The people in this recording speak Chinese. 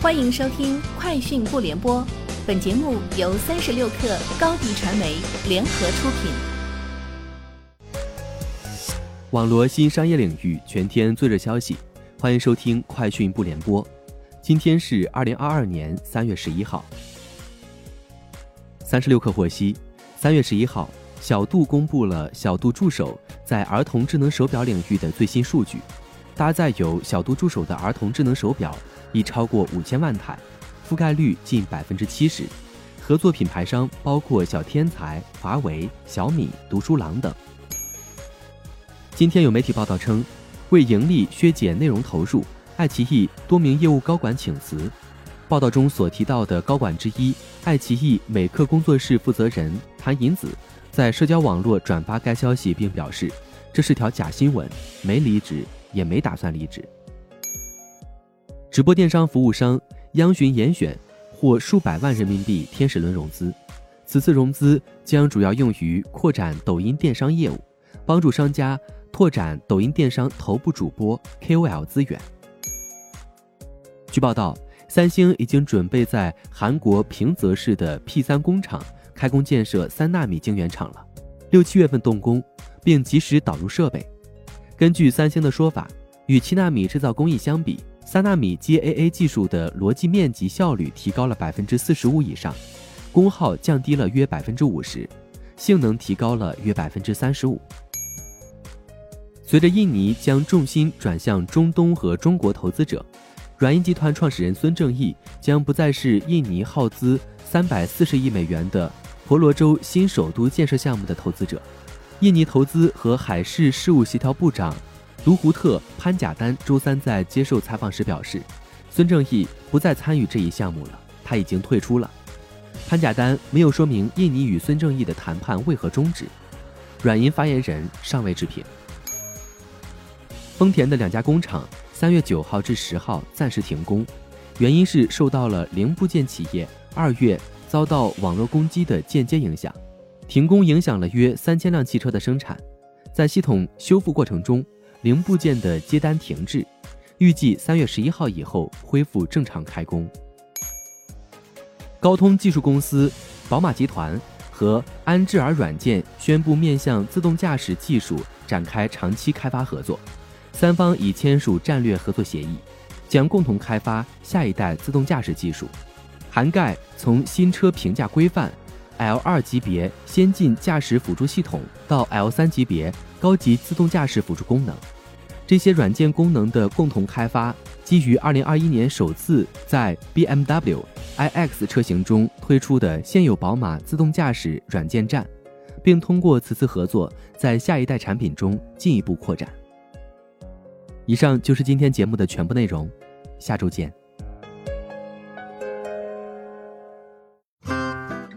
欢迎收听《快讯不联播》，本节目由三十六克高低传媒联合出品。网络新商业领域全天最热消息，欢迎收听《快讯不联播》。今天是二零二二年三月十一号。三十六克获悉，三月十一号，小度公布了小度助手在儿童智能手表领域的最新数据。搭载有小度助手的儿童智能手表已超过五千万台，覆盖率近百分之七十。合作品牌商包括小天才、华为、小米、读书郎等。今天有媒体报道称，为盈利削减内容投入，爱奇艺多名业务高管请辞。报道中所提到的高管之一，爱奇艺美客工作室负责人谭银子，在社交网络转发该消息，并表示这是条假新闻，没离职。也没打算离职。直播电商服务商央寻严选获数百万人民币天使轮融资，此次融资将主要用于扩展抖音电商业务，帮助商家拓展抖音电商头部主播 KOL 资源。据报道，三星已经准备在韩国平泽市的 P 三工厂开工建设三纳米晶圆厂了，六七月份动工，并及时导入设备。根据三星的说法，与七纳米制造工艺相比，三纳米 GAA 技术的逻辑面积效率提高了百分之四十五以上，功耗降低了约百分之五十，性能提高了约百分之三十五。随着印尼将重心转向中东和中国投资者，软银集团创始人孙正义将不再是印尼耗资三百四十亿美元的婆罗洲新首都建设项目的投资者。印尼投资和海事事务协调部长卢胡特潘贾丹周三在接受采访时表示，孙正义不再参与这一项目了，他已经退出了。潘贾丹没有说明印尼与孙正义的谈判为何终止。软银发言人尚未置评。丰田的两家工厂三月九号至十号暂时停工，原因是受到了零部件企业二月遭到网络攻击的间接影响。停工影响了约三千辆汽车的生产，在系统修复过程中，零部件的接单停滞，预计三月十一号以后恢复正常开工。高通技术公司、宝马集团和安智尔软件宣布面向自动驾驶技术展开长期开发合作，三方已签署战略合作协议，将共同开发下一代自动驾驶技术，涵盖从新车评价规范。L 二级别先进驾驶辅助系统到 L 三级别高级自动驾驶辅助功能，这些软件功能的共同开发，基于2021年首次在 BMW iX 车型中推出的现有宝马自动驾驶软件站，并通过此次合作，在下一代产品中进一步扩展。以上就是今天节目的全部内容，下周见。